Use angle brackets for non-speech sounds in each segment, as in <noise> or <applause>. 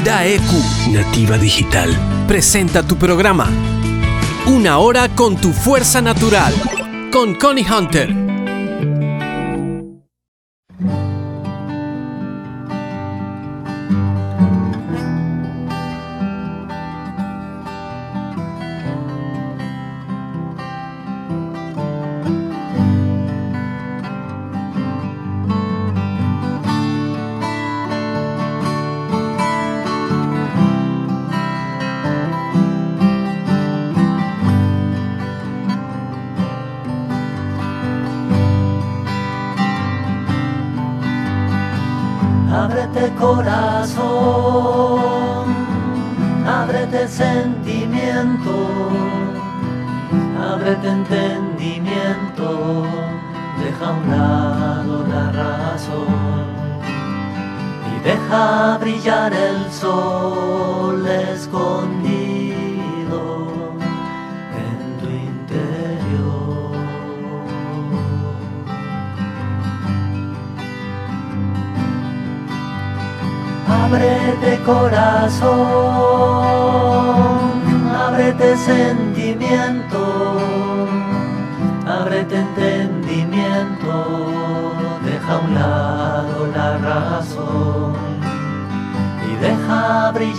UDAEQ Nativa Digital presenta tu programa Una hora con tu fuerza natural con Connie Hunter.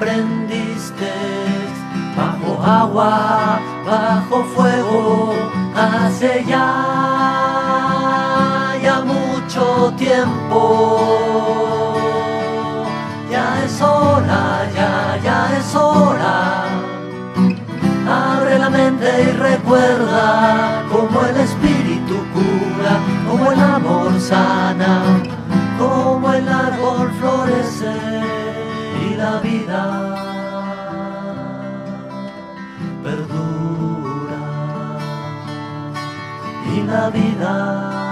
aprendiste bajo agua, bajo fuego, hace ya, ya mucho tiempo. Ya es hora, ya, ya es hora. Abre la mente y recuerda como el espíritu cura, como el amor sana, como el árbol florece. Navidad perdura y Navidad.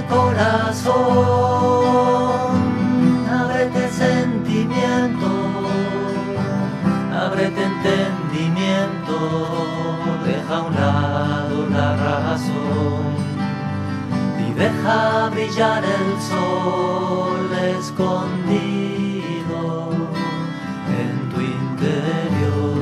Corazón, ábrete sentimiento, ábrete entendimiento, deja a un lado la razón y deja brillar el sol escondido en tu interior.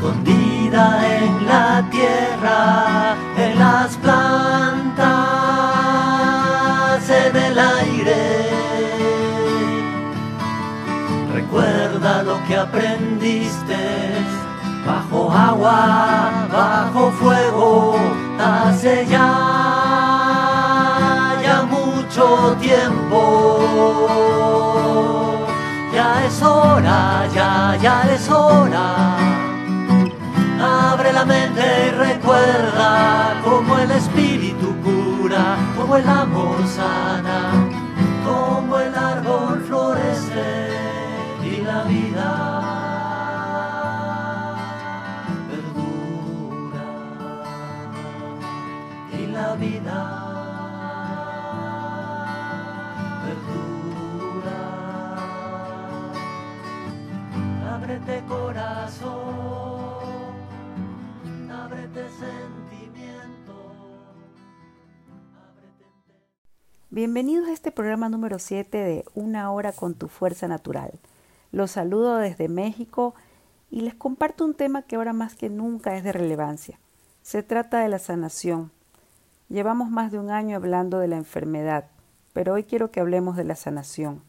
escondida en la tierra, en las plantas, en el aire. Recuerda lo que aprendiste bajo agua, bajo fuego, hace ya, ya mucho tiempo. Ya es hora, ya, ya es hora la mente y recuerda como el espíritu cura, como el amor sana, como el árbol florece y la vida perdura y la vida. Perdura. Ábrete corazón. Bienvenidos a este programa número 7 de Una hora con tu fuerza natural. Los saludo desde México y les comparto un tema que ahora más que nunca es de relevancia. Se trata de la sanación. Llevamos más de un año hablando de la enfermedad, pero hoy quiero que hablemos de la sanación.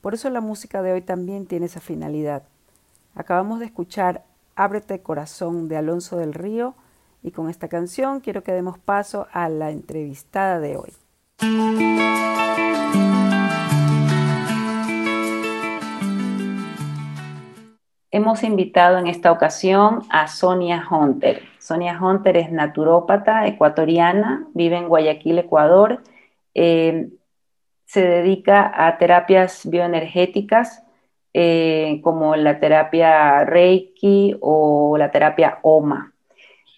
Por eso la música de hoy también tiene esa finalidad. Acabamos de escuchar Ábrete corazón de Alonso del Río y con esta canción quiero que demos paso a la entrevistada de hoy. Hemos invitado en esta ocasión a Sonia Hunter. Sonia Hunter es naturópata ecuatoriana, vive en Guayaquil, Ecuador. Eh, se dedica a terapias bioenergéticas eh, como la terapia Reiki o la terapia OMA.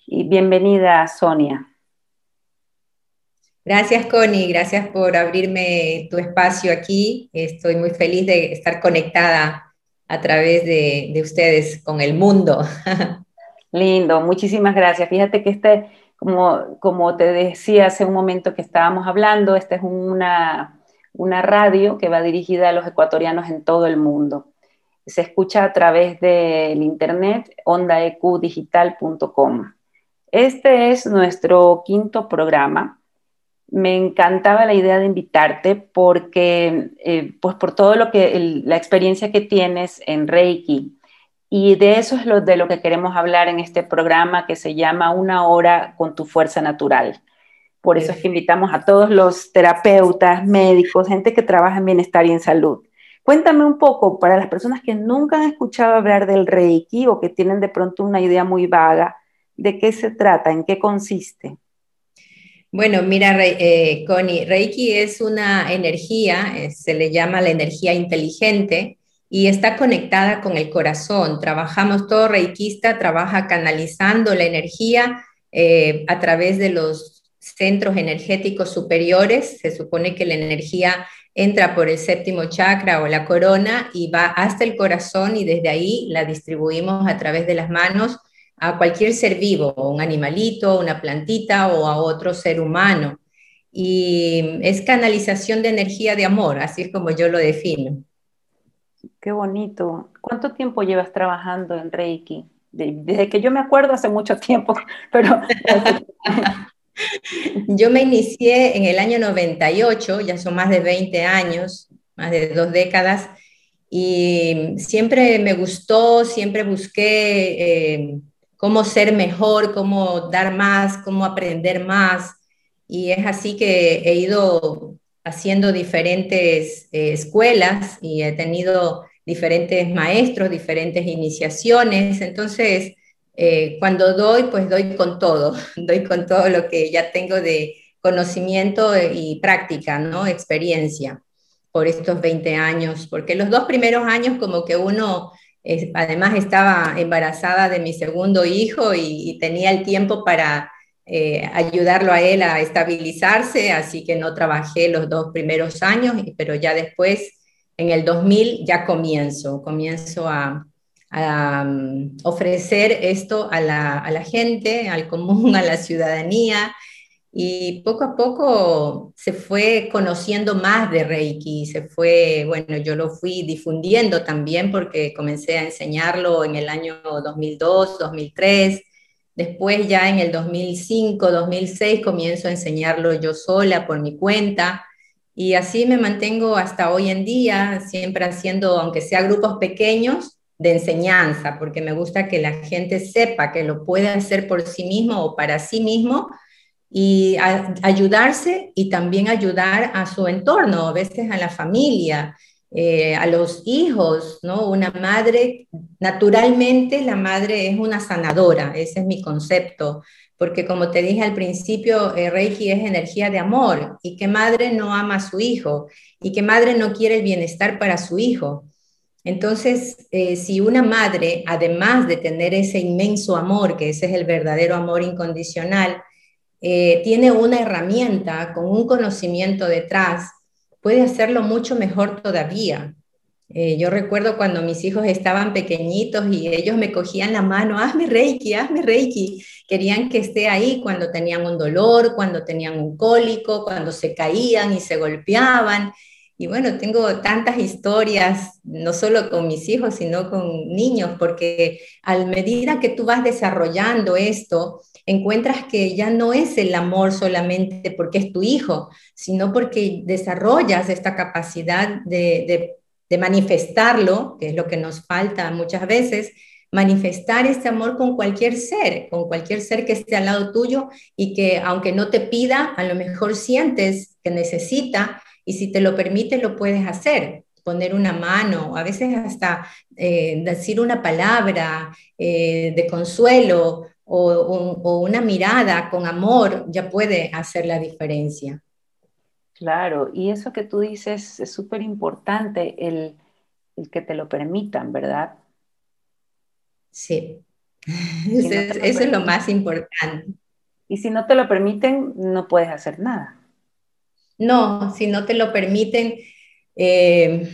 Y bienvenida, Sonia. Gracias, Connie. Gracias por abrirme tu espacio aquí. Estoy muy feliz de estar conectada a través de, ustedes con el mundo. <laughs> Lindo, muchísimas gracias. Fíjate que este, como, como te decía hace un momento que estábamos hablando, esta es una, una radio que va dirigida a los ecuatorianos en todo el mundo. Se escucha a través del internet ondaeqdigital.com. Este es nuestro quinto programa me encantaba la idea de invitarte porque, eh, pues por todo lo que, la experiencia que tienes en Reiki. Y de eso es lo, de lo que queremos hablar en este programa que se llama Una hora con tu fuerza natural. Por eso es que invitamos a todos los terapeutas, médicos, gente que trabaja en bienestar y en salud. Cuéntame un poco, para las personas que nunca han escuchado hablar del Reiki o que tienen de pronto una idea muy vaga, ¿de qué se trata? ¿En qué consiste? Bueno, mira, eh, Connie, Reiki es una energía, eh, se le llama la energía inteligente y está conectada con el corazón. Trabajamos, todo reikista trabaja canalizando la energía eh, a través de los centros energéticos superiores. Se supone que la energía entra por el séptimo chakra o la corona y va hasta el corazón y desde ahí la distribuimos a través de las manos a cualquier ser vivo, un animalito, una plantita o a otro ser humano. Y es canalización de energía de amor, así es como yo lo defino. Qué bonito. ¿Cuánto tiempo llevas trabajando en Reiki? Desde que yo me acuerdo hace mucho tiempo, <laughs> pero... <laughs> yo me inicié en el año 98, ya son más de 20 años, más de dos décadas, y siempre me gustó, siempre busqué... Eh, cómo ser mejor, cómo dar más, cómo aprender más. Y es así que he ido haciendo diferentes eh, escuelas y he tenido diferentes maestros, diferentes iniciaciones. Entonces, eh, cuando doy, pues doy con todo, <laughs> doy con todo lo que ya tengo de conocimiento y práctica, ¿no? Experiencia por estos 20 años, porque los dos primeros años como que uno además estaba embarazada de mi segundo hijo y, tenía el tiempo para eh, ayudarlo a él a estabilizarse, así que no trabajé los dos primeros años, pero ya después, en el 2000, ya comienzo, comienzo a, mm, ofrecer esto a la, a la gente, al común, <laughs> a la ciudadanía, y poco a poco se fue conociendo más de Reiki, se fue, bueno, yo lo fui difundiendo también porque comencé a enseñarlo en el año 2002, 2003, después ya en el 2005, 2006 comienzo a enseñarlo yo sola por mi cuenta y así me mantengo hasta hoy en día, siempre haciendo, aunque sea grupos pequeños, de enseñanza, porque me gusta que la gente sepa que lo puede hacer por sí mismo o para sí mismo y ayudarse y también ayudar a su entorno, a veces a la familia, eh, a los hijos, ¿no? Una madre, naturalmente la madre es una sanadora, ese es mi concepto, porque como te dije al principio, eh, Reiki es energía de amor y que madre no ama a su hijo y que madre no quiere el bienestar para su hijo. Entonces, eh, si una madre, además de tener ese inmenso amor, que ese es el verdadero amor incondicional, eh, tiene una herramienta con un conocimiento detrás, puede hacerlo mucho mejor todavía. Eh, yo recuerdo cuando mis hijos estaban pequeñitos y ellos me cogían la mano, hazme Reiki, hazme Reiki. Querían que esté ahí cuando tenían un dolor, cuando tenían un cólico, cuando se caían y se golpeaban. Y bueno, tengo tantas historias, no solo con mis hijos, sino con niños, porque a medida que tú vas desarrollando esto, encuentras que ya no es el amor solamente porque es tu hijo, sino porque desarrollas esta capacidad de, de manifestarlo, que es lo que nos falta muchas veces, manifestar este amor con cualquier ser, con cualquier ser que esté al lado tuyo y que aunque no te pida, a lo mejor sientes que necesita y si te lo permite, lo puedes hacer. Poner una mano, a veces hasta eh, decir una palabra eh, de consuelo o, una mirada con amor ya puede hacer la diferencia. Claro, y eso que tú dices es súper importante, el, que te lo permitan, ¿verdad? Sí, eso, es lo más importante. Y si no te lo permiten, no puedes hacer nada. No, si no te lo permiten, eh,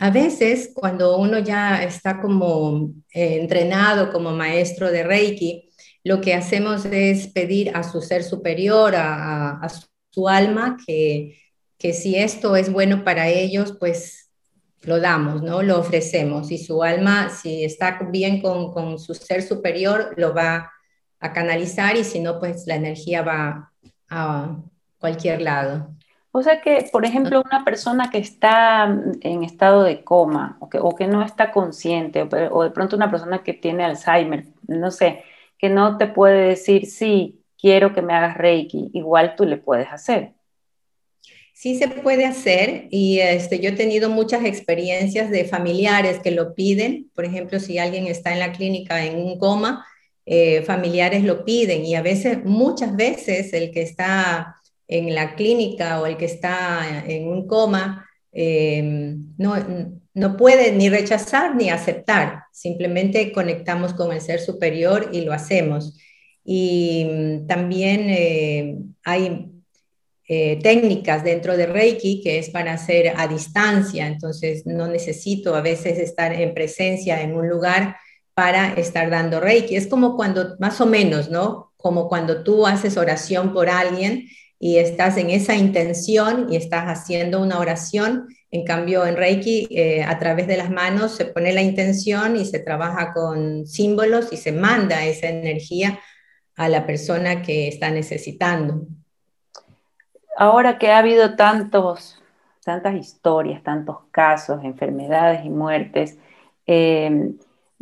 a veces cuando uno ya está como eh, entrenado como maestro de Reiki, lo que hacemos es pedir a su ser superior, a, su alma, que, que, si esto es bueno para ellos, pues lo damos, ¿no? Lo ofrecemos. Y su alma, si está bien con, con su ser superior, lo va a canalizar y si no, pues la energía va a cualquier lado. O sea que, por ejemplo, una persona que está en estado de coma o que, o que no está consciente, o, de pronto una persona que tiene Alzheimer, no sé, que no te puede decir, sí, quiero que me hagas Reiki, igual tú le puedes hacer. Sí se puede hacer y este, yo he tenido muchas experiencias de familiares que lo piden. Por ejemplo, si alguien está en la clínica en un coma, eh, familiares lo piden y a veces, muchas veces, el que está en la clínica o el que está en un coma eh, no, no puede ni rechazar ni aceptar, simplemente conectamos con el ser superior y lo hacemos. Y mm, también eh, hay eh, técnicas dentro de Reiki que es para hacer a distancia, entonces no necesito a veces estar en presencia en un lugar para estar dando Reiki. Es como cuando, más o menos, ¿no? Como cuando tú haces oración por alguien y estás en esa intención y estás haciendo una oración. En cambio, en Reiki, eh, a través de las manos se pone la intención y se trabaja con símbolos y se manda esa energía a la persona que está necesitando. Ahora que ha habido tantos, tantas historias, tantos casos, enfermedades y muertes, eh,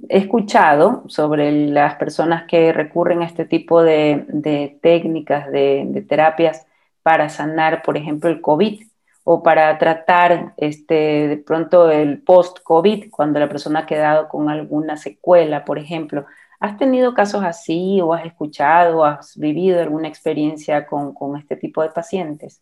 he escuchado sobre las personas que recurren a este tipo de, técnicas, de, terapias para sanar, por ejemplo, el COVID o para tratar este, de pronto el post-COVID, cuando la persona ha quedado con alguna secuela, por ejemplo. ¿Has tenido casos así o has escuchado o has vivido alguna experiencia con, con este tipo de pacientes?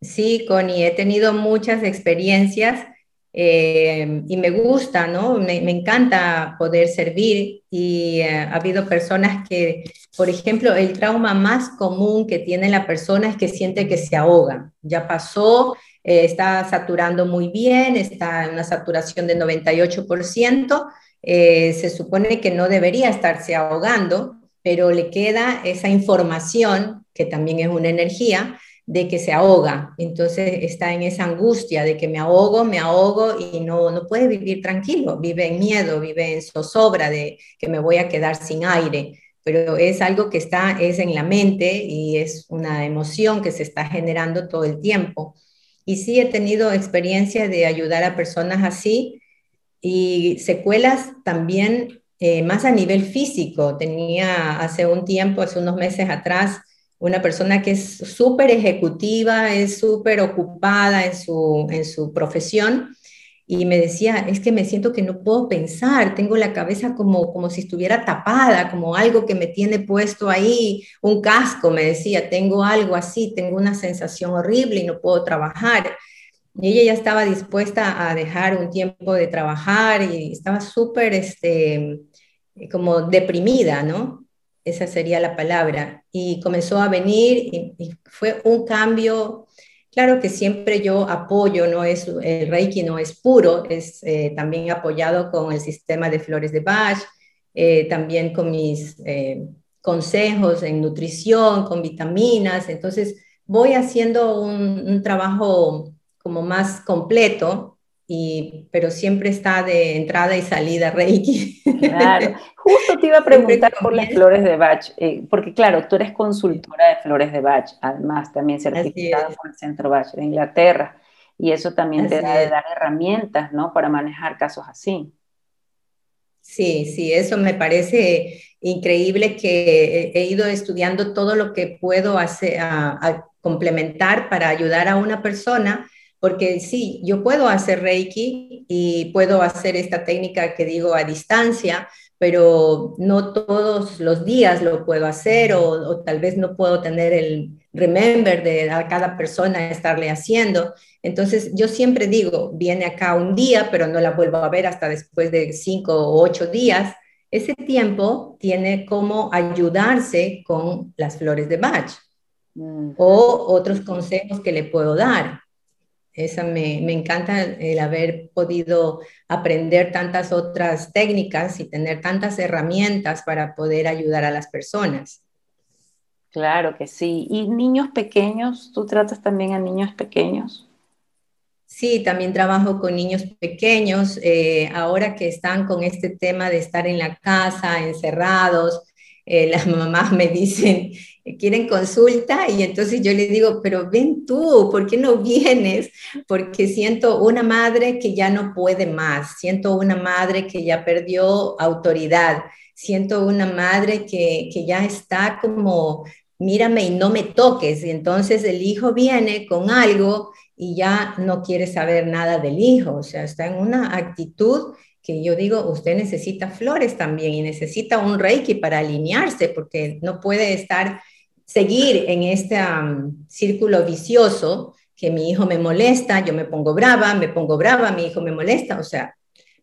Sí, Connie, he tenido muchas experiencias eh, y me gusta, ¿no? Me, encanta poder servir y eh, ha habido personas que, por ejemplo, el trauma más común que tiene la persona es que siente que se ahoga. Ya pasó, eh, está saturando muy bien, está en una saturación de 98%, se supone que no debería estarse ahogando, pero le queda esa información, que también es una energía, de que se ahoga, entonces está en esa angustia de que me ahogo, me ahogo y no, no puede vivir tranquilo, vive en miedo, vive en zozobra de que me voy a quedar sin aire, pero es algo que está, es en la mente y es una emoción que se está generando todo el tiempo. Y sí he tenido experiencia de ayudar a personas así y secuelas también eh, más a nivel físico. Tenía hace un tiempo, hace unos meses atrás, una persona que es súper ejecutiva, es súper ocupada en su, en su profesión y me decía, es que me siento que no puedo pensar, tengo la cabeza como, como si estuviera tapada, como algo que me tiene puesto ahí, un casco, me decía, tengo algo así, tengo una sensación horrible y no puedo trabajar. Y ella ya estaba dispuesta a dejar un tiempo de trabajar y estaba súper, este, como deprimida, ¿no? Esa sería la palabra, y comenzó a venir y, fue un cambio. Claro que siempre yo apoyo, no es, el Reiki no es puro, es eh, también apoyado con el sistema de flores de Bach, eh, también con mis eh, consejos en nutrición, con vitaminas, entonces voy haciendo un, un trabajo como más completo pero siempre está de entrada y salida Reiki. <laughs> Claro, justo te iba a preguntar por las flores de Bach, eh, porque claro, tú eres consultora de flores de Bach, además también certificada por el Centro Bach de Inglaterra, y eso también te da de dar herramientas, ¿no? Para manejar casos así. Sí, sí, eso me parece increíble que he ido estudiando todo lo que puedo hacer, a complementar para ayudar a una persona porque sí, yo puedo hacer Reiki y puedo hacer esta técnica que digo a distancia, pero no todos los días lo puedo hacer o, tal vez no puedo tener el remember de a cada persona estarle haciendo. Entonces yo siempre digo, viene acá un día, pero no la vuelvo a ver hasta después de cinco o ocho días. Ese tiempo tiene como ayudarse con las flores de Bach mm. o otros consejos que le puedo dar. Esa me, encanta el haber podido aprender tantas otras técnicas y tener tantas herramientas para poder ayudar a las personas. Claro que sí. ¿Y niños pequeños? ¿Tú tratas también a niños pequeños? Sí, también trabajo con niños pequeños. Eh, ahora que están con este tema de estar en la casa, encerrados, eh, las mamás me dicen, quieren consulta y entonces yo le digo, pero ven tú, ¿por qué no vienes? Porque siento una madre que ya no puede más, siento una madre que ya perdió autoridad, siento una madre que, que ya está como, mírame y no me toques, y entonces el hijo viene con algo y ya no quiere saber nada del hijo, o sea, está en una actitud que yo digo, usted necesita flores también y necesita un reiki para alinearse, porque no puede estar, seguir en este círculo vicioso que mi hijo me molesta, yo me pongo brava, me pongo brava, mi hijo me molesta, o sea,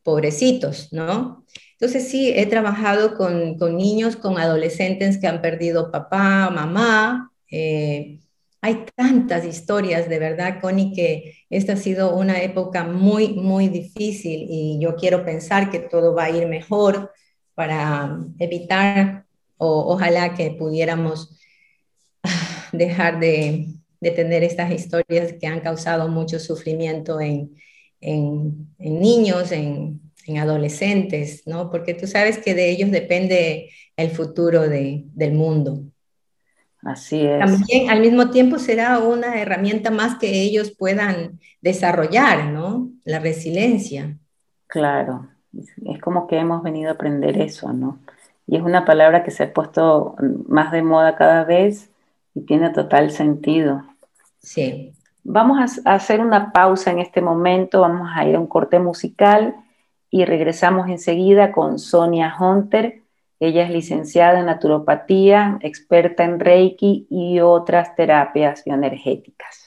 pobrecitos, ¿no? Entonces sí, he trabajado con, con niños, con adolescentes que han perdido papá, mamá, eh, hay tantas historias, de verdad, Connie, que esta ha sido una época muy, muy difícil y yo quiero pensar que todo va a ir mejor para evitar o ojalá que pudiéramos dejar de, tener estas historias que han causado mucho sufrimiento en, niños, en, adolescentes, ¿no? Porque tú sabes que de ellos depende el futuro del mundo. Así es. También al mismo tiempo será una herramienta más que ellos puedan desarrollar, ¿no? La resiliencia. Claro, es como que hemos venido a aprender eso, ¿no? Y es una palabra que se ha puesto más de moda cada vez y tiene total sentido. Sí. Vamos a hacer una pausa en este momento, vamos a ir a un corte musical y regresamos enseguida con Sonia Hunter ella es licenciada en naturopatía, experta en Reiki y otras terapias bioenergéticas.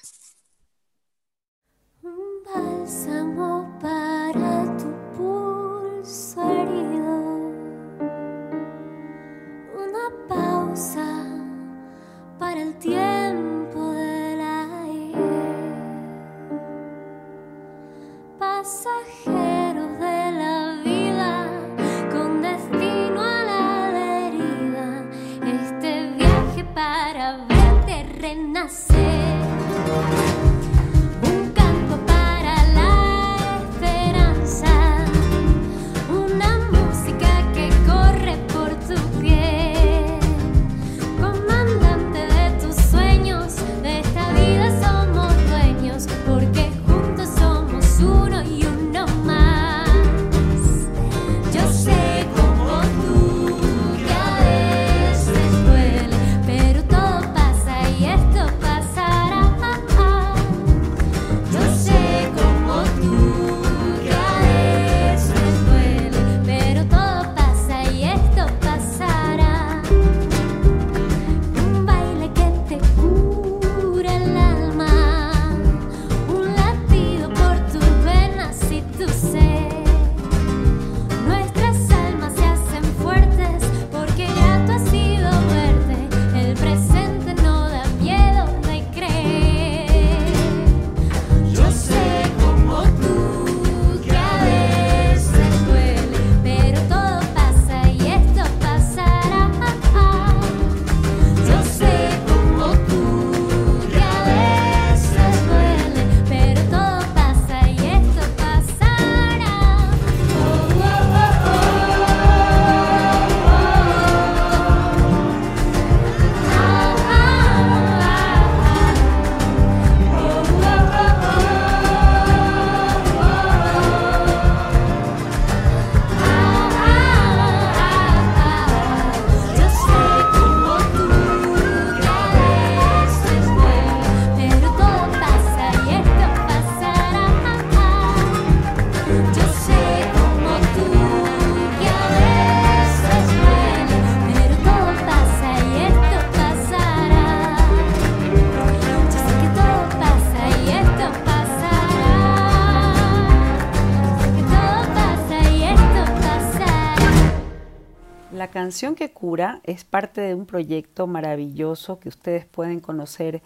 Canción que cura es parte de un proyecto maravilloso que ustedes pueden conocer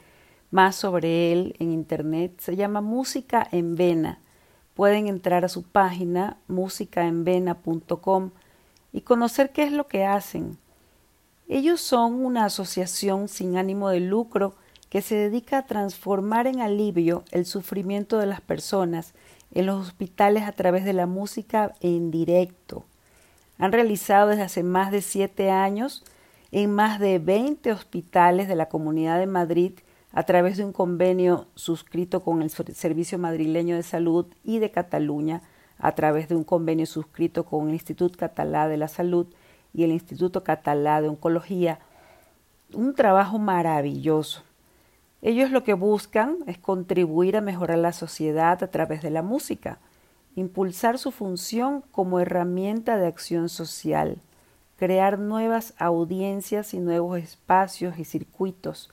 más sobre él en internet. Se llama Música en Vena. Pueden entrar a su página musicaenvena.com y conocer qué es lo que hacen. Ellos son una asociación sin ánimo de lucro que se dedica a transformar en alivio el sufrimiento de las personas en los hospitales a través de la música en directo. Han realizado desde hace más de siete años en más de 20 hospitales de la Comunidad de Madrid a través de un convenio suscrito con el Servicio Madrileño de Salud y de Cataluña, a través de un convenio suscrito con el Instituto Catalá de la Salud y el Instituto Catalá de Oncología. Un trabajo maravilloso. Ellos lo que buscan es contribuir a mejorar la sociedad a través de la música, impulsar su función como herramienta de acción social, crear nuevas audiencias y nuevos espacios y circuitos,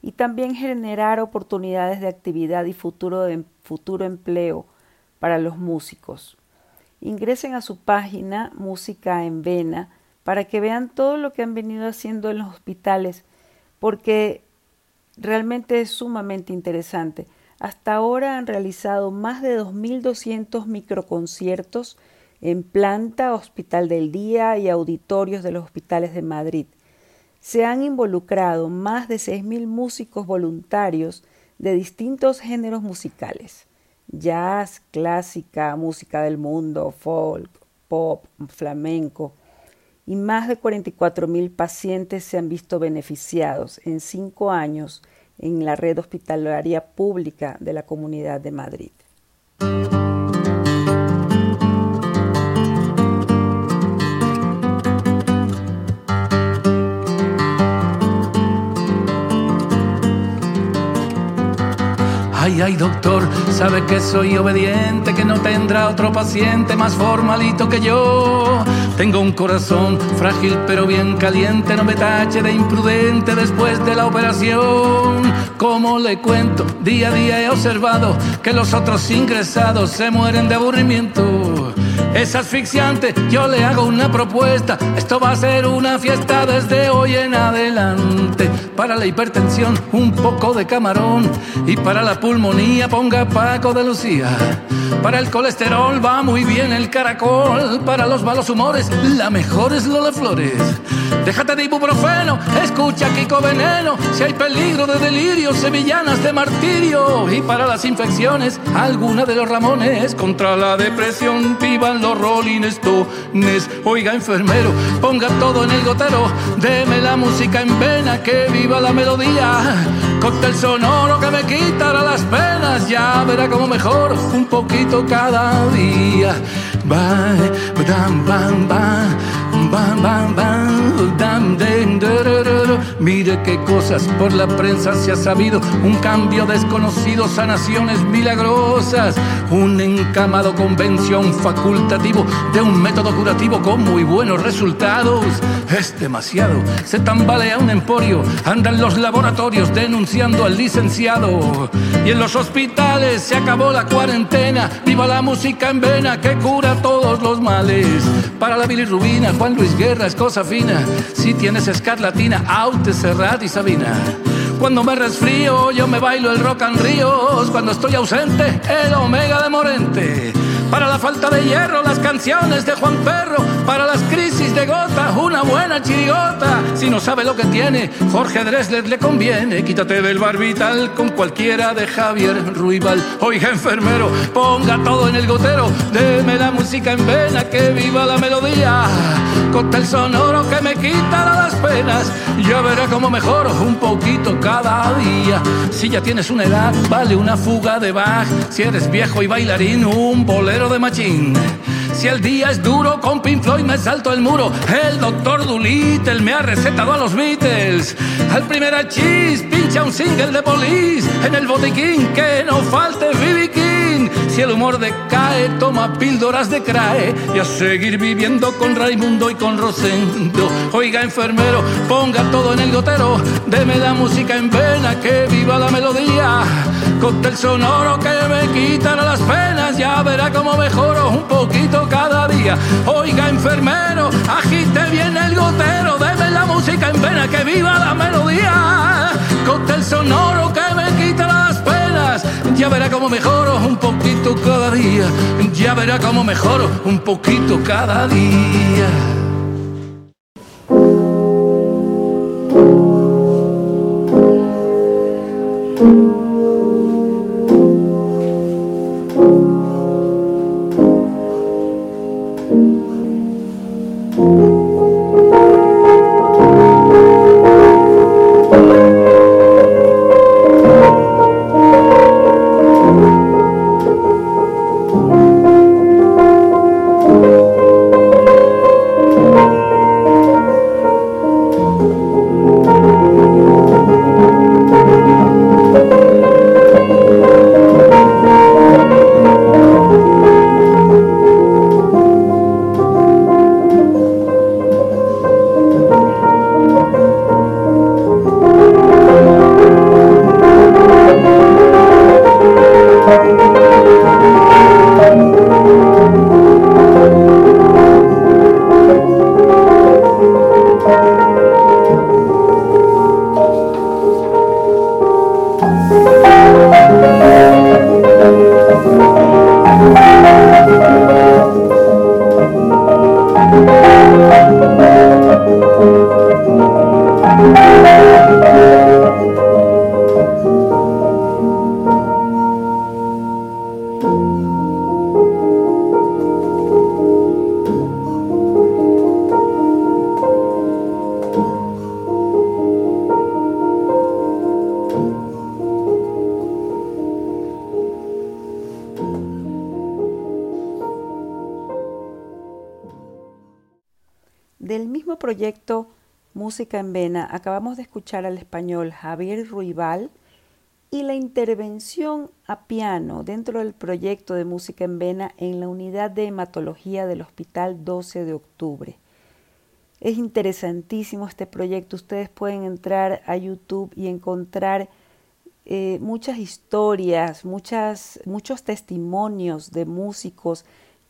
y también generar oportunidades de actividad y futuro, de, futuro empleo para los músicos. Ingresen a su página Música en Vena para que vean todo lo que han venido haciendo en los hospitales, porque realmente es sumamente interesante. Hasta ahora han realizado más de 2.200 microconciertos en planta, hospital del día y auditorios de los hospitales de Madrid. Se han involucrado más de 6.000 músicos voluntarios de distintos géneros musicales, jazz, clásica, música del mundo, folk, pop, flamenco, y más de 44 mil pacientes se han visto beneficiados en cinco años en la red hospitalaria pública de la Comunidad de Madrid. Ay, ay, doctor, sabe que soy obediente, que no tendrá otro paciente más formalito que yo. Tengo un corazón frágil pero bien caliente, no me tache de imprudente después de la operación. Como le cuento, día a día he observado que los otros ingresados se mueren de aburrimiento. Es asfixiante, yo le hago una propuesta. Esto va a ser una fiesta desde hoy en adelante. Para la hipertensión, un poco de camarón. Y para la pulmonía, ponga Paco de Lucía. Para el colesterol va muy bien el caracol. Para los malos humores, la mejor es Lola Flores. Déjate de ibuprofeno, escucha Kiko Veneno. Si hay peligro de delirio, sevillanas de martirio. Y para las infecciones, alguna de los Ramones. Contra la depresión, vivan los Rolling Stones. Oiga, enfermero, ponga todo en el gotero. Deme la música en vena, que viva la melodía. Cóctel sonoro que me quitará las penas. Ya verá como mejor un poquito cada día. Bye, bam, bam, bam. Bam, bam, bam, dam, den, Mire qué cosas por la prensa se ha sabido. Un cambio desconocido, sanaciones milagrosas. Un encamado convención facultativo de un método curativo con muy buenos resultados. Es demasiado. Se tambalea un emporio. Andan los laboratorios denunciando al licenciado. Y en los hospitales se acabó la cuarentena. Viva la música en vena que cura todos los males. Para la bilirrubina, Juan Luis Guerra es cosa fina. Si tienes escarlatina, Aute, Serrat y Sabina. Cuando me resfrío, yo me bailo el rock and ríos. Cuando estoy ausente, el omega de Morente. Para la falta de hierro, las canciones de Juan Perro. Para las crisis de gota, una buena chirigota. Si no sabe lo que tiene, Jorge Dresler le conviene. Quítate del barbital con cualquiera de Javier Ruibal. Oiga, enfermero, ponga todo en el gotero. Deme la música en vena, que viva la melodía. Cóctel sonoro que me quitará las penas. Ya verá cómo mejoro un poquito cada día. Si ya tienes una edad, vale una fuga de Bach. Si eres viejo y bailarín, un bolero de machín. Si el día es duro, con Pink Floyd me salto el muro. El doctor Dolittle me ha recetado a los Beatles. Al primer achis, pincha un single de Police. En el botiquín, que no falte B.B. King. Si el humor decae, toma píldoras de crae. Y a seguir viviendo con Raimundo y con Rosendo. Oiga, enfermero, ponga todo en el gotero. Deme la música en vena, que viva la melodía. cóctel sonoro que me quitará ya verá cómo mejoro un poquito cada día. Oiga, enfermero, agite bien el gotero, deme la música en pena, que viva la melodía. Cóctel sonoro que me quita las penas, ya verá cómo mejoro un poquito cada día, ya verá cómo mejoro un poquito cada día. Proyecto Música en Vena, acabamos de escuchar al español Javier Ruibal y la intervención a piano dentro del proyecto de Música en Vena en la unidad de hematología del Hospital 12 de Octubre. Es interesantísimo este proyecto. Ustedes pueden entrar a YouTube y encontrar eh, muchas historias, muchos testimonios de músicos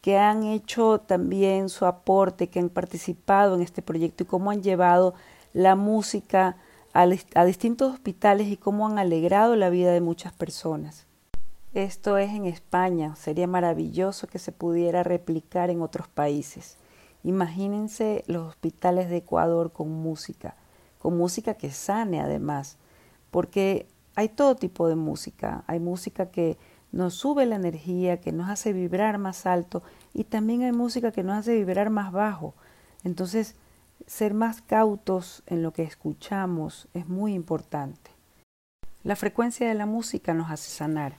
que han hecho también su aporte, que han participado en este proyecto y cómo han llevado la música a, distintos hospitales y cómo han alegrado la vida de muchas personas. Esto es en España, sería maravilloso que se pudiera replicar en otros países. Imagínense los hospitales de Ecuador con música, con música que sane además, porque hay todo tipo de música, hay música que nos sube la energía, que nos hace vibrar más alto y también hay música que nos hace vibrar más bajo. Entonces, ser más cautos en lo que escuchamos es muy importante. La frecuencia de la música nos hace sanar,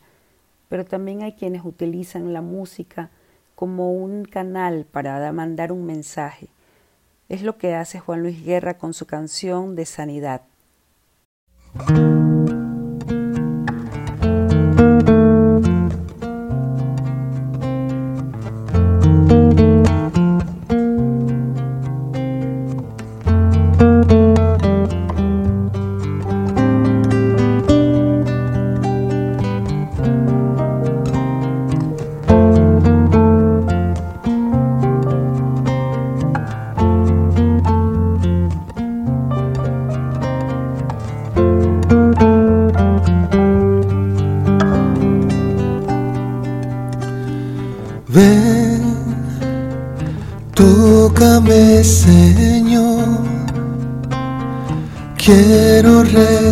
pero también hay quienes utilizan la música como un canal para mandar un mensaje. Es lo que hace Juan Luis Guerra con su canción de sanidad.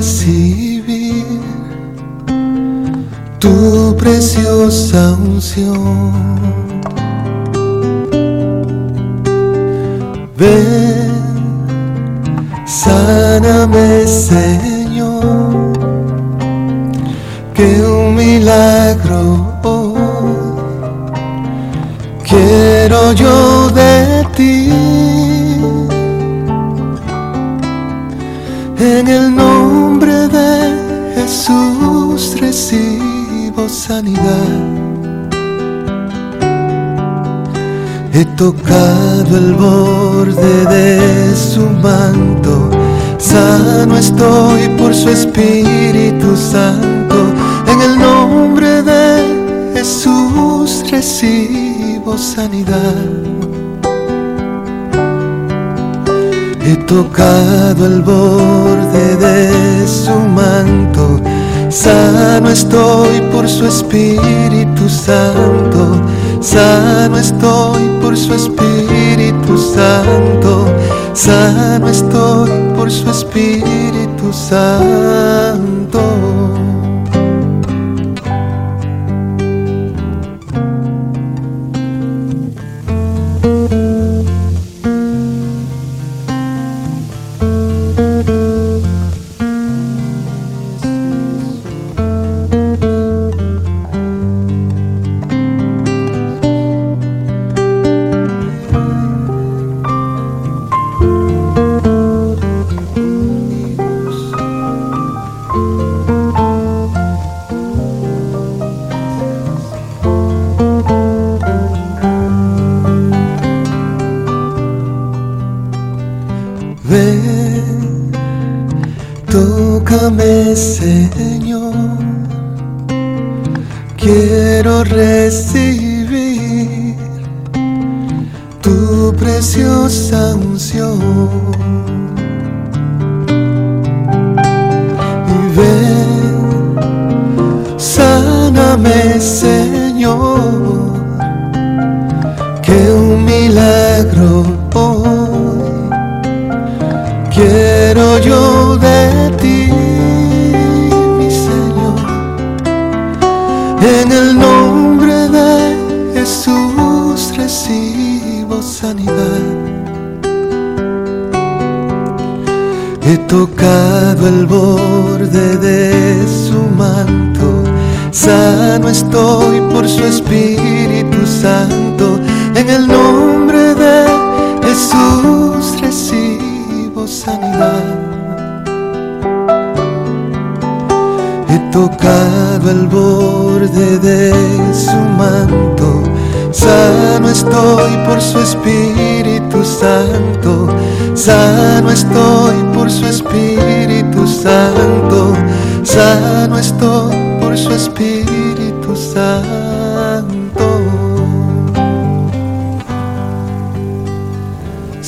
Recibir tu preciosa unción. Ven, sáname, Señor, que un milagro quiero yo de ti. En el lejanía. He tocado el borde de su manto, sano estoy por su Espíritu Santo. En el nombre de Jesús recibo sanidad. He tocado el borde de su manto sano estoy por su Espíritu Santo, sano estoy por su Espíritu Santo, sano estoy por su Espíritu Santo.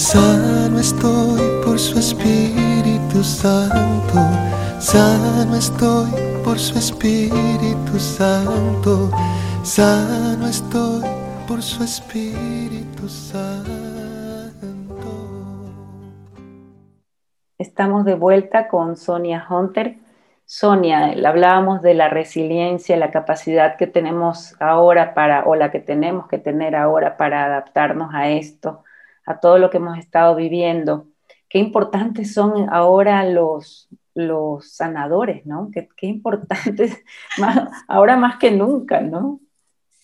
Sano estoy por su Espíritu Santo, sano estoy por su Espíritu Santo, sano estoy por su Espíritu Santo. Estamos de vuelta con Sonia Hunter. Sonia, hablábamos de la resiliencia, la capacidad que tenemos ahora para, o la que tenemos que tener ahora para adaptarnos a esto, a todo lo que hemos estado viviendo. Qué importantes son ahora los, los sanadores, ¿no? Qué, qué importantes, <laughs> ahora más que nunca, ¿no?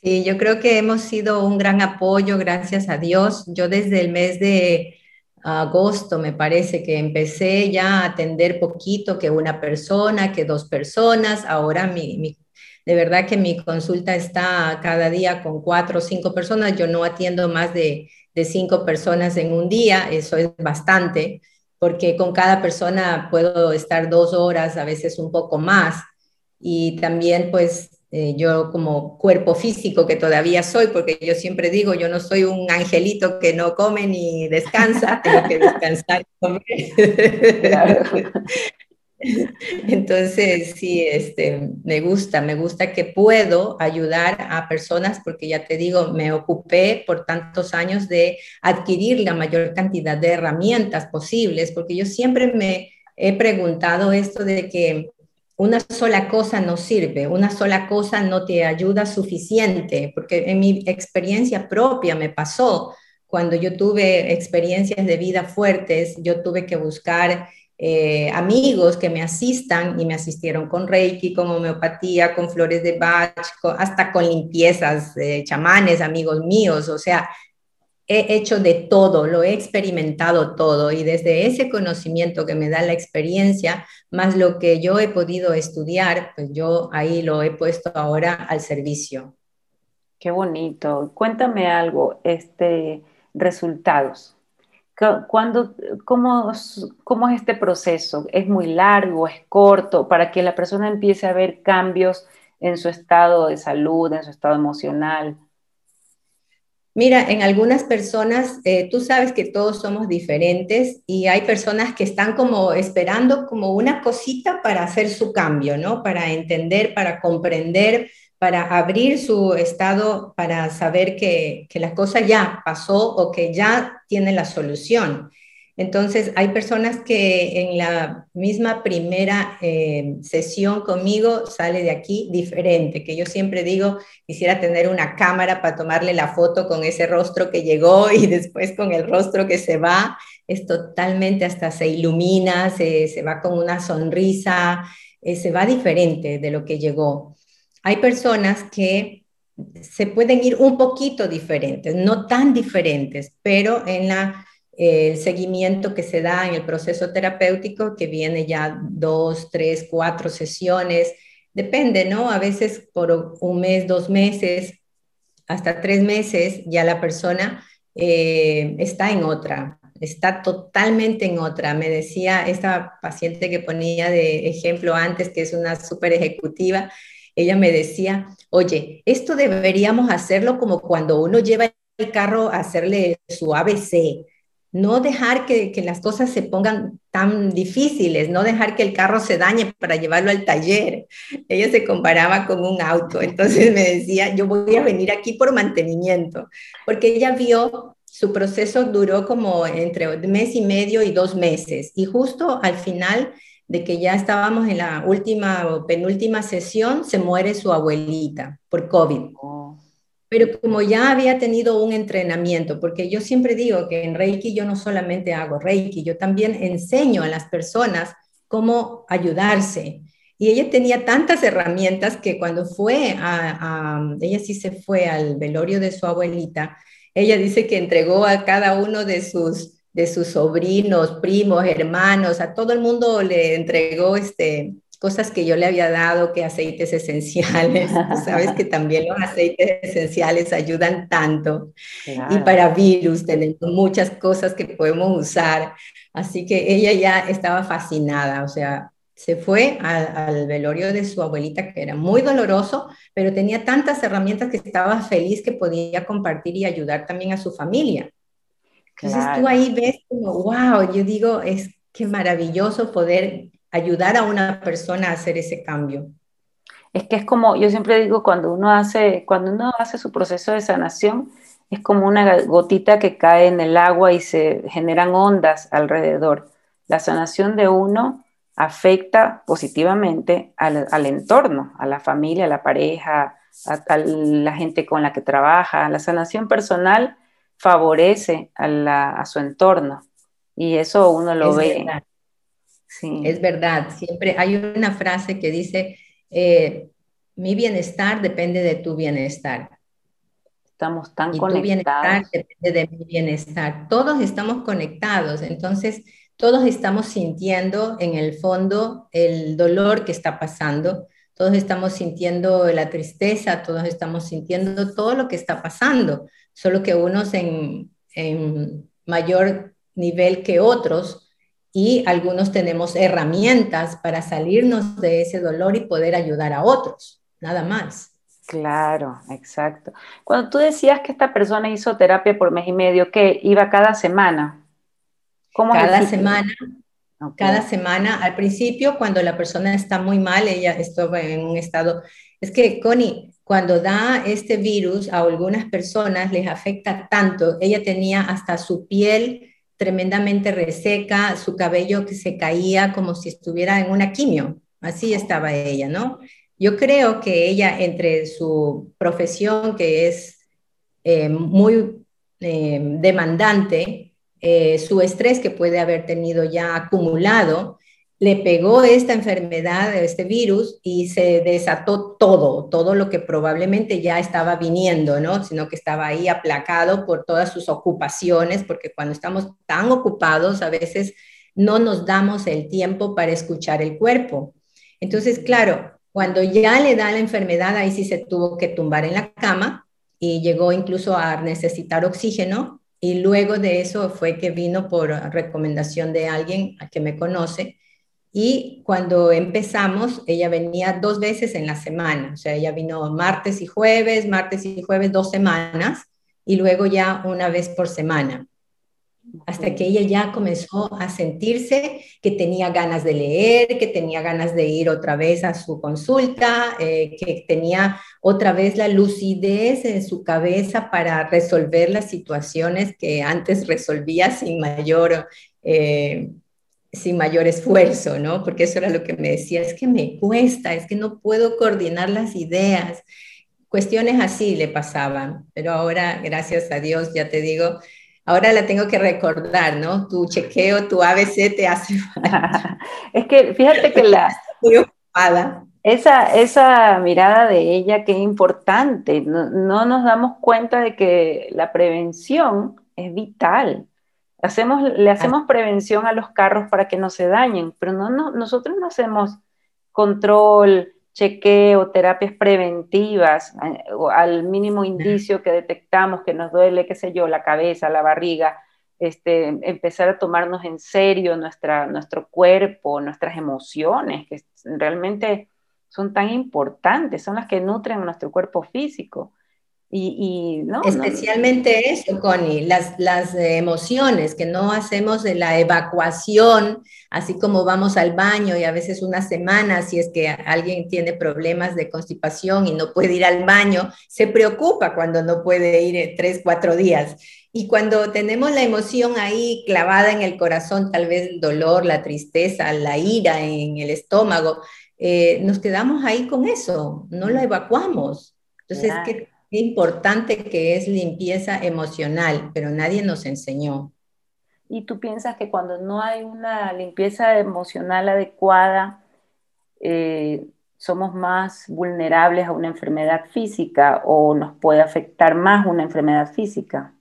Sí, yo creo que hemos sido un gran apoyo, gracias a Dios. Yo desde el mes de agosto, me parece que empecé ya a atender poquito, que una persona, que dos personas. Ahora mi, de verdad que mi consulta está cada día con cuatro o cinco personas. Yo no atiendo más de, de cinco personas en un día, eso es bastante, porque con cada persona puedo estar dos horas, a veces un poco más. Y también pues eh, yo como cuerpo físico que todavía soy, porque yo siempre digo, yo no soy un angelito que no come ni descansa, tengo que descansar y comer. Claro. <laughs> <laughs> Entonces, sí, este, me gusta, me gusta que puedo ayudar a personas porque ya te digo, me ocupé por tantos años de adquirir la mayor cantidad de herramientas posibles, porque yo siempre me he preguntado esto de que una sola cosa no sirve, una sola cosa no te ayuda suficiente, porque en mi experiencia propia me pasó, cuando yo tuve experiencias de vida fuertes, yo tuve que buscar eh, amigos que me asistan y me asistieron con Reiki, con homeopatía, con flores de Bach, hasta con limpiezas, chamanes, amigos míos, o sea, he hecho de todo, lo he experimentado todo y desde ese conocimiento que me da la experiencia, más lo que yo he podido estudiar, pues yo ahí lo he puesto ahora al servicio. Qué bonito. Cuéntame algo, este, resultados. ¿Cuándo, cómo, ¿Cómo es este proceso? ¿Es muy largo, es corto, para que la persona empiece a ver cambios en su estado de salud, en su estado emocional? Mira, en algunas personas, eh, tú sabes que todos somos diferentes y hay personas que están como esperando como una cosita para hacer su cambio, ¿no? Para entender, para comprender, para abrir su estado, para saber que, que la cosa ya pasó o que ya tiene la solución. Entonces, hay personas que en la misma primera eh, sesión conmigo sale de aquí diferente, que yo siempre digo, quisiera tener una cámara para tomarle la foto con ese rostro que llegó <laughs> y después con el rostro que se va, es totalmente hasta se ilumina, se, se va con una sonrisa, eh, se va diferente de lo que llegó. Hay personas que se pueden ir un poquito diferentes, no tan diferentes, pero en la el seguimiento que se da en el proceso terapéutico, que viene ya dos, tres, cuatro sesiones, depende, ¿no? A veces por un mes, dos meses, hasta tres meses, ya la persona eh, está en otra, está totalmente en otra. Me decía esta paciente que ponía de ejemplo antes, que es una súper ejecutiva, ella me decía, oye, esto deberíamos hacerlo como cuando uno lleva el carro a hacerle su ABC no dejar que, las cosas se pongan tan difíciles, no dejar que el carro se dañe para llevarlo al taller. Ella se comparaba con un auto, entonces me decía, yo voy a venir aquí por mantenimiento, porque ella vio, su proceso duró como entre mes y medio y dos meses, y justo al final de que ya estábamos en la última o penúltima sesión, se muere su abuelita por COVID. Oh. Pero como ya había tenido un entrenamiento, porque yo siempre digo que en Reiki yo no solamente hago Reiki, yo también enseño a las personas cómo ayudarse. Y ella tenía tantas herramientas que cuando fue a, ella sí se fue al velorio de su abuelita, ella dice que entregó a cada uno de sus, de sus sobrinos, primos, hermanos, a todo el mundo le entregó este, cosas que yo le había dado, que aceites esenciales, <laughs> sabes que también los aceites esenciales ayudan tanto. Y para virus tenemos muchas cosas que podemos usar. Así que ella ya estaba fascinada, o sea, se fue al, velorio de su abuelita, que era muy doloroso, pero tenía tantas herramientas que estaba feliz que podía compartir y ayudar también a su familia. Entonces tú ahí ves como, wow, yo digo, es que maravilloso poder ayudar a una persona a hacer ese cambio. Es que es como, yo siempre digo, cuando uno hace, cuando uno hace su proceso de sanación, es como una gotita que cae en el agua y se generan ondas alrededor. La sanación de uno afecta positivamente al, entorno, a la familia, a la pareja, a, la gente con la que trabaja. La sanación personal favorece a, su entorno y eso uno lo ve. Sí. Es verdad, siempre hay una frase que dice, eh, mi bienestar depende de tu bienestar. Estamos tan y conectados. Tu bienestar depende de mi bienestar. Todos estamos conectados, entonces todos estamos sintiendo en el fondo el dolor que está pasando, todos estamos sintiendo la tristeza, todos estamos sintiendo todo lo que está pasando, solo que unos en, en mayor nivel que otros, y algunos tenemos herramientas para salirnos de ese dolor y poder ayudar a otros, nada más. Claro, exacto. Cuando tú decías que esta persona hizo terapia por mes y medio, ¿qué? ¿Iba cada semana? ¿Cómo cada semana. Cada semana, al principio, cuando la persona está muy mal, ella estaba en un estado, es que Connie, cuando da este virus a algunas personas les afecta tanto, ella tenía hasta su piel tremendamente reseca, su cabello que se caía como si estuviera en una quimio. Así estaba ella, ¿no? Yo creo que ella, entre su profesión, que es eh, muy eh, demandante, eh, su estrés que puede haber tenido ya acumulado, le pegó esta enfermedad, este virus, y se desató todo, todo lo que probablemente ya estaba viniendo, ¿no? Sino que estaba ahí aplacado por todas sus ocupaciones, porque cuando estamos tan ocupados, a veces no nos damos el tiempo para escuchar el cuerpo. Entonces, claro, cuando ya le da la enfermedad, ahí sí se tuvo que tumbar en la cama y llegó incluso a necesitar oxígeno. Y luego de eso fue que vino por recomendación de alguien que me conoce y cuando empezamos, ella venía dos veces en la semana, o sea, ella vino martes y jueves, martes y jueves, dos semanas, y luego ya una vez por semana hasta que ella ya comenzó a sentirse que tenía ganas de leer, que tenía ganas de ir otra vez a su consulta, eh, que tenía otra vez la lucidez en su cabeza para resolver las situaciones que antes resolvía sin mayor, eh, sin mayor esfuerzo, ¿no? Porque eso era lo que me decía, es que me cuesta, es que no puedo coordinar las ideas. Cuestiones así le pasaban, pero ahora, gracias a Dios, ya te digo, Ahora la tengo que recordar, ¿no? Tu chequeo, tu ABC te hace falta. <laughs> es que fíjate que la... <laughs> Esa, esa mirada de ella que es importante, no, nos damos cuenta de que la prevención es vital. Hacemos, le hacemos prevención a los carros para que no se dañen, pero no, no, nosotros no hacemos control, chequeo, terapias preventivas, al mínimo indicio que detectamos que nos duele, qué sé yo, la cabeza, la barriga, este, empezar a tomarnos en serio nuestra, nuestro cuerpo, nuestras emociones, que realmente son tan importantes, son las que nutren nuestro cuerpo físico. Y, no, Especialmente eso, Connie, las, las emociones, que no hacemos de la evacuación, así como vamos al baño y a veces una semana, si es que alguien tiene problemas de constipación y no puede ir al baño, se preocupa cuando no puede ir tres, cuatro días. Y cuando tenemos la emoción ahí clavada en el corazón, tal vez el dolor, la tristeza, la ira en el estómago, eh, nos quedamos ahí con eso, no lo evacuamos. Entonces, ¿qué, importante que es limpieza emocional, pero nadie nos enseñó. ¿Y tú piensas que cuando no hay una limpieza emocional adecuada, eh, somos más vulnerables a una enfermedad física o nos puede afectar más una enfermedad física?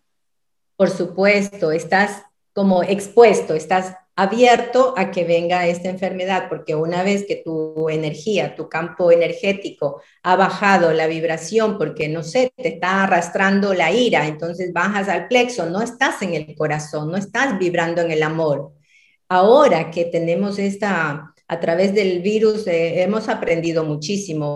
Por supuesto, estás como expuesto, estás abierto a que venga esta enfermedad, porque una vez que tu energía, tu campo energético ha bajado la vibración, porque no sé, te está arrastrando la ira, entonces bajas al plexo, no estás en el corazón, no estás vibrando en el amor. Ahora que tenemos esta a través del virus eh, hemos aprendido muchísimo,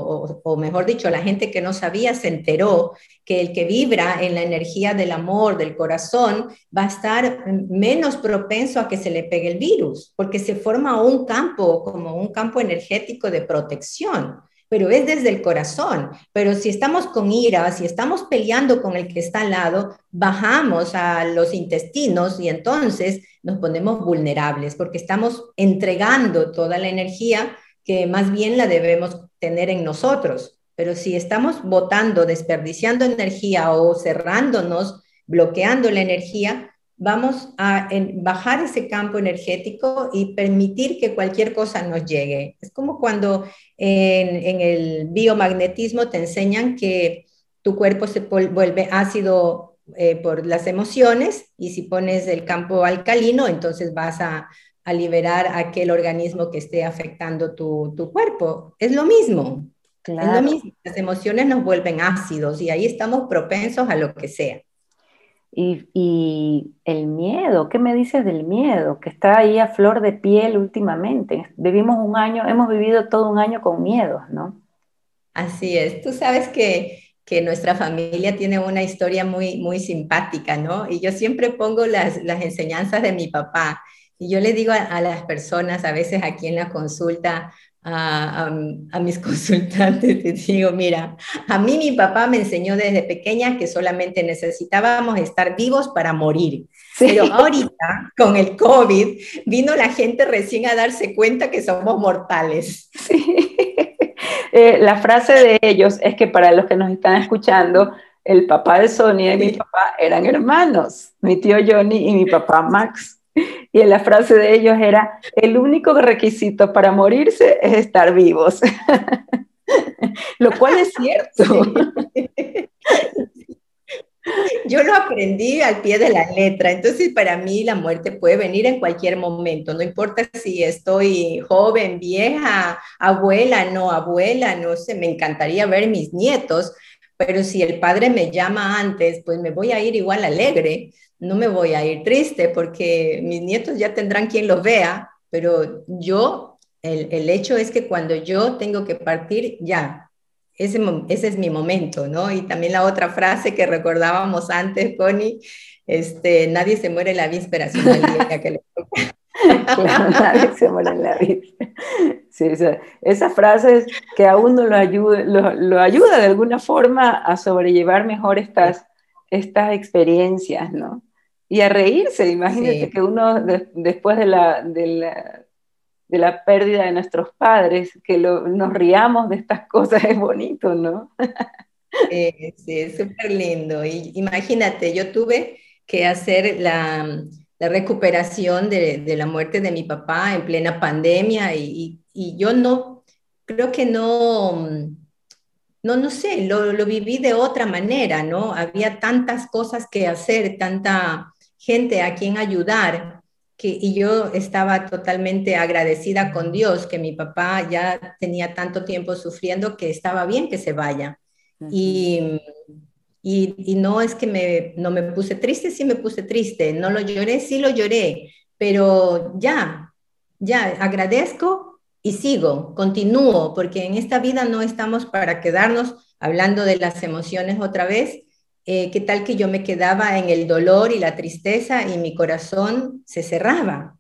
o, mejor dicho, la gente que no sabía se enteró que el que vibra en la energía del amor, del corazón, va a estar menos propenso a que se le pegue el virus, porque se forma un campo, como un campo energético de protección pero es desde el corazón. Pero si estamos con ira, si estamos peleando con el que está al lado, bajamos a los intestinos y entonces nos ponemos vulnerables porque estamos entregando toda la energía que más bien la debemos tener en nosotros. Pero si estamos botando, desperdiciando energía o cerrándonos, bloqueando la energía, vamos a bajar ese campo energético y permitir que cualquier cosa nos llegue. Es como cuando en, el biomagnetismo te enseñan que tu cuerpo se vuelve ácido eh, por las emociones y si pones el campo alcalino, entonces vas a, liberar aquel organismo que esté afectando tu, cuerpo. Es lo mismo. Es lo mismo. Las emociones nos vuelven ácidos y ahí estamos propensos a lo que sea. Y, el miedo, ¿qué me dices del miedo? Que está ahí a flor de piel últimamente. Vivimos un año, hemos vivido todo un año con miedos, ¿no? Así es. Tú sabes que, nuestra familia tiene una historia muy, muy simpática, ¿no? Y yo siempre pongo las, enseñanzas de mi papá. Y yo le digo a, las personas, a veces aquí en la consulta, a, mis <laughs> consultantes, les digo, mira, a mí mi papá me enseñó desde pequeña que solamente necesitábamos estar vivos para morir. Pero ahorita, con el COVID, vino la gente recién a darse cuenta que somos mortales. <laughs> Eh, la frase de ellos es que para los que nos están escuchando, el papá de Sonia y mi papá eran hermanos, mi tío Johnny y mi papá Max. Y la frase de ellos era, el único requisito para morirse es estar vivos. <laughs> Lo cual es cierto. Yo lo aprendí al pie de la letra, entonces para mí la muerte puede venir en cualquier momento, no importa si estoy joven, vieja, abuela, no abuela, no sé, me encantaría ver mis nietos, pero si el padre me llama antes, pues me voy a ir igual alegre, no me voy a ir triste porque mis nietos ya tendrán quien los vea, pero yo, el, hecho es que cuando yo tengo que partir, ya, ese, ese es mi momento, ¿no? Y también la otra frase que recordábamos antes, Connie, este, nadie se muere la víspera, sino el día que le toca. <laughs> Claro, nadie se muere en la víspera. Sí, esa, esa frase es que a uno lo ayuda, lo, lo ayuda de alguna forma a sobrellevar mejor estas, estas experiencias, ¿no? Y a reírse, imagínate Sí. que uno de- después de la, de, la, de la pérdida de nuestros padres, que lo- nos riamos de estas <laughs> cosas es bonito, ¿no? Sí, sí, es súper lindo. Y imagínate, yo tuve que hacer la, la recuperación de, de la muerte de mi papá en plena pandemia y, y- y yo no, creo que no, no, no sé, lo, lo viví de otra manera, ¿no? Había tantas cosas que hacer, tanta gente a quien ayudar. Que, y yo estaba totalmente agradecida con Dios que mi papá ya tenía tanto tiempo sufriendo que estaba bien que se vaya. Y, y, y no es que me, no me puse triste, sí me puse triste, no lo lloré, sí lo lloré, pero ya, ya, agradezco y sigo, continúo, porque en esta vida no estamos para quedarnos hablando de las emociones otra vez. Eh, ¿Qué tal que yo me quedaba en el dolor y la tristeza y mi corazón se cerraba?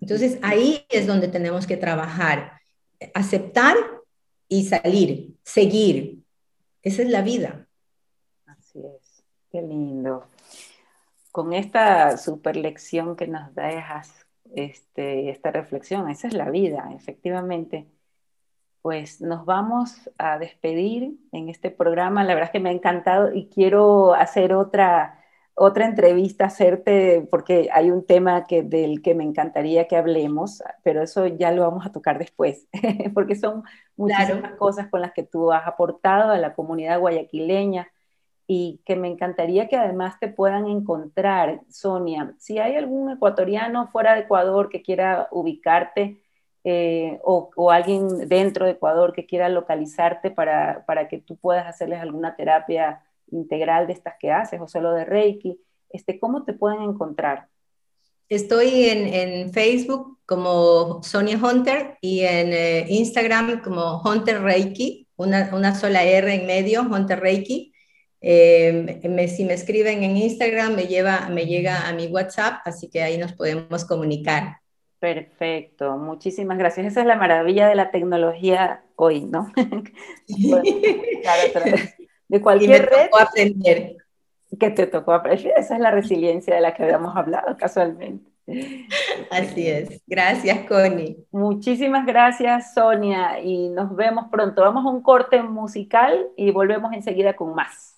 Entonces ahí es donde tenemos que trabajar, aceptar y salir, seguir. Esa es la vida. Así es, qué lindo. Con esta super lección que nos dejas, este, esta reflexión, esa es la vida, efectivamente. Pues nos vamos a despedir en este programa. La verdad es que me ha encantado y quiero hacer otra, otra entrevista, hacerte, porque hay un tema que, del que me encantaría que hablemos, pero eso ya lo vamos a tocar después, <laughs> porque son muchísimas Claro. cosas con las que tú has aportado a la comunidad guayaquileña y que me encantaría que además te puedan encontrar, Sonia. Si hay algún ecuatoriano fuera de Ecuador que quiera ubicarte eh, o, alguien dentro de Ecuador que quiera localizarte para, para que tú puedas hacerles alguna terapia integral de estas que haces o solo de Reiki, este, ¿cómo te pueden encontrar? Estoy en, en Facebook como Sonia Hunter y en eh, Instagram como Hunter Reiki, una, una sola R en medio, Hunter Reiki. Eh, me- si me escriben en Instagram me, lleva, me llega a mi WhatsApp, así que ahí nos podemos comunicar. Perfecto, muchísimas gracias. Esa es la maravilla de la tecnología hoy, ¿no? <laughs> De cualquier red tocó aprender. que te tocó aprender. Esa es la resiliencia de la que habíamos hablado casualmente. Así es. Gracias, Connie. Muchísimas gracias, Sonia, y nos vemos pronto. Vamos a un corte musical y volvemos enseguida con más.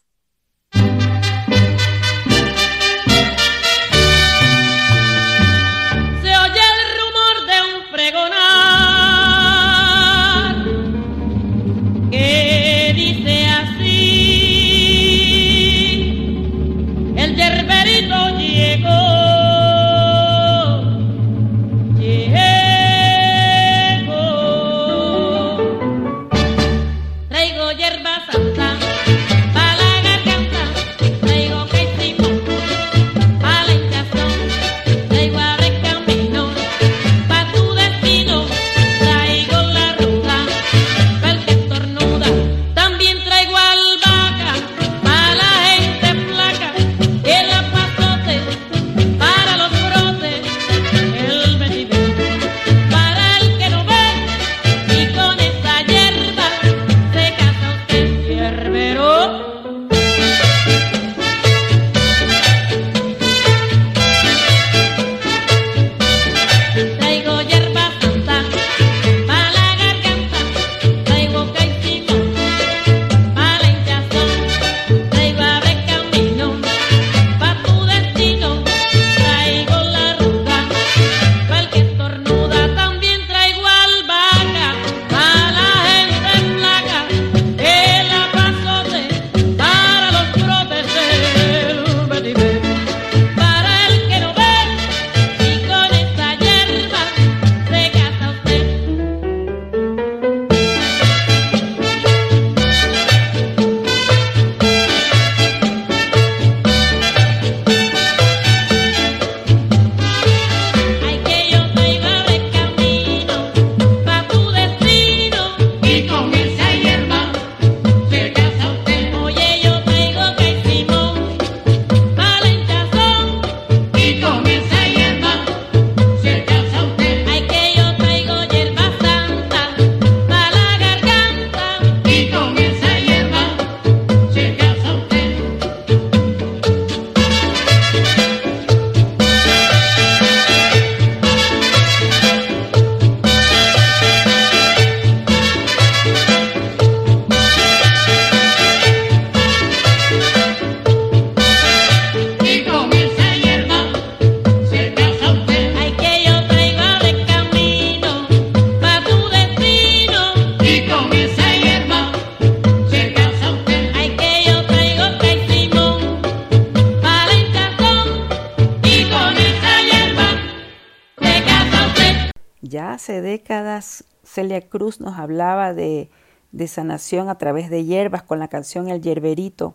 Sanación a través de hierbas con la canción El Yerberito.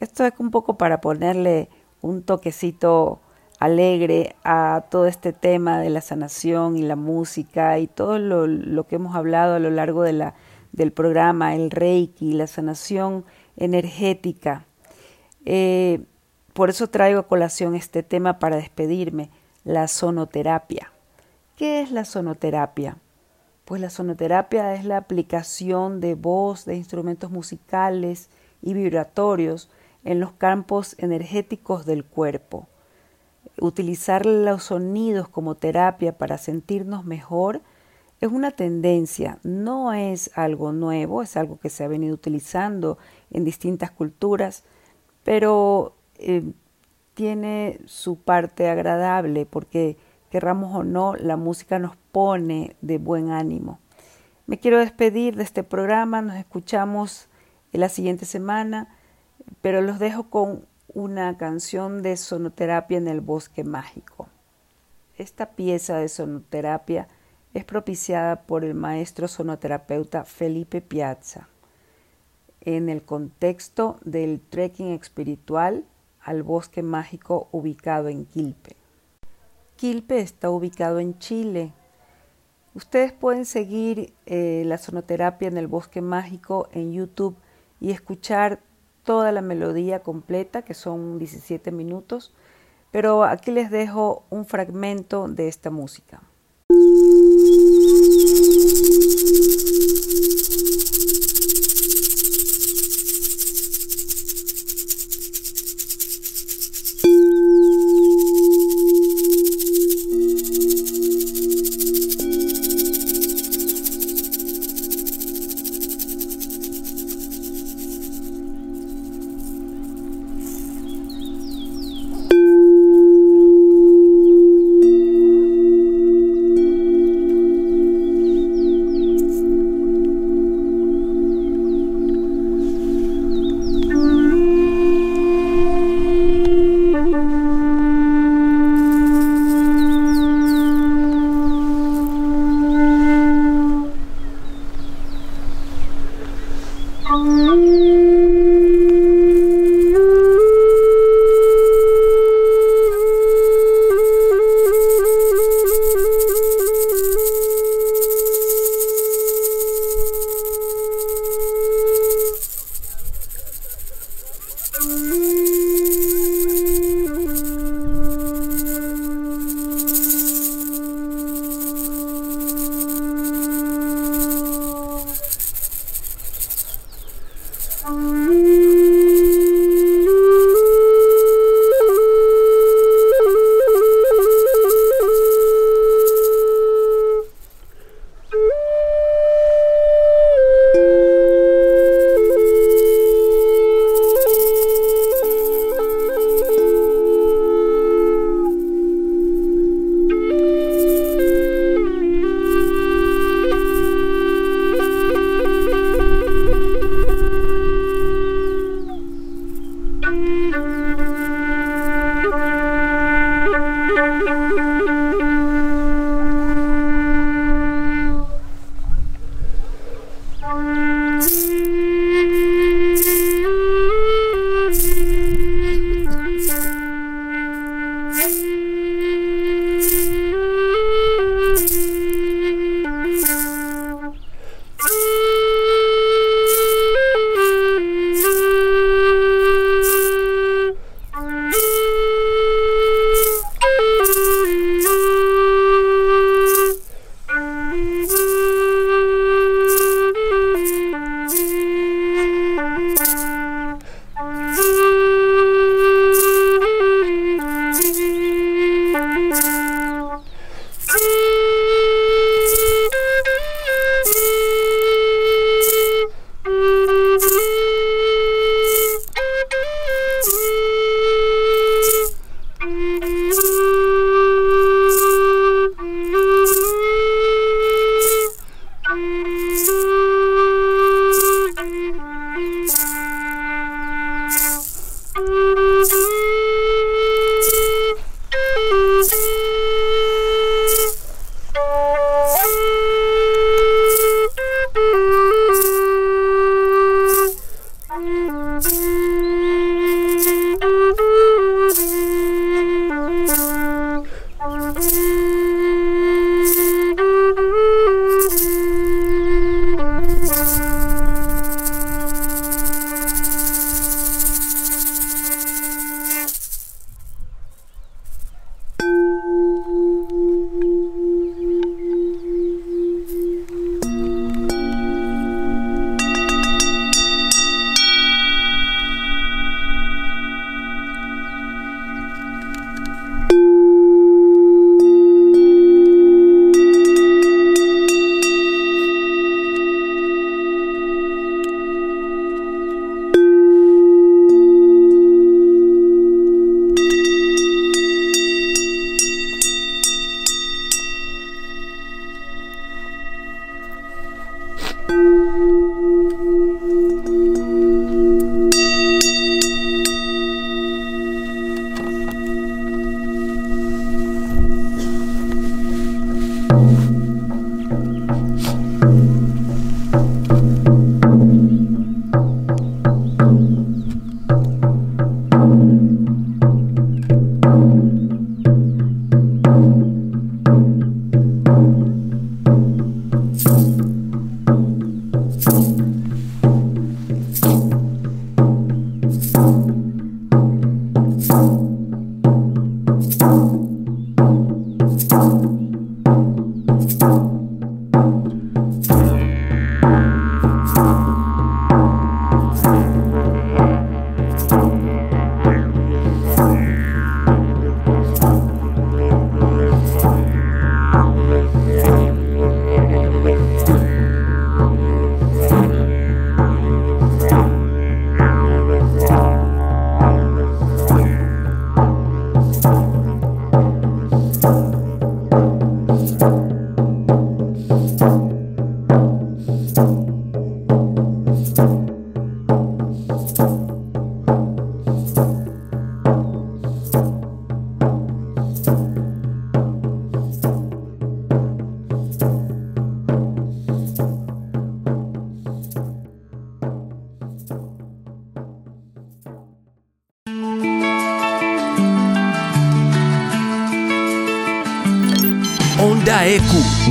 Esto es un poco para ponerle un toquecito alegre a todo este tema de la sanación y la música y todo lo, lo que hemos hablado a lo largo de la, del programa, el reiki, la sanación energética. Eh, por eso traigo a colación este tema para despedirme, la sonoterapia. ¿Qué es la sonoterapia? Pues la sonoterapia es la aplicación de voz, de instrumentos musicales y vibratorios en los campos energéticos del cuerpo. Utilizar los sonidos como terapia para sentirnos mejor es una tendencia, no es algo nuevo, es algo que se ha venido utilizando en distintas culturas, pero eh, tiene su parte agradable porque, querramos o no, la música nos pone de buen ánimo. Me quiero despedir de este programa, nos escuchamos en la siguiente semana pero los dejo con una canción de sonoterapia en el bosque mágico. Esta pieza de sonoterapia es propiciada por el maestro sonoterapeuta Felipe Piazza en el contexto del trekking espiritual al bosque mágico ubicado en Quilpe. Quilpe está ubicado en Chile. Ustedes pueden seguir eh, la sonoterapia en el bosque mágico en YouTube y escuchar toda la melodía completa, que son 17 minutos, pero aquí les dejo un fragmento de esta música.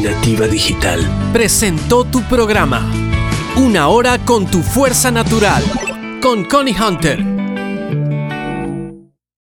Digital. Presentó tu programa Una hora con tu fuerza natural con Connie Hunter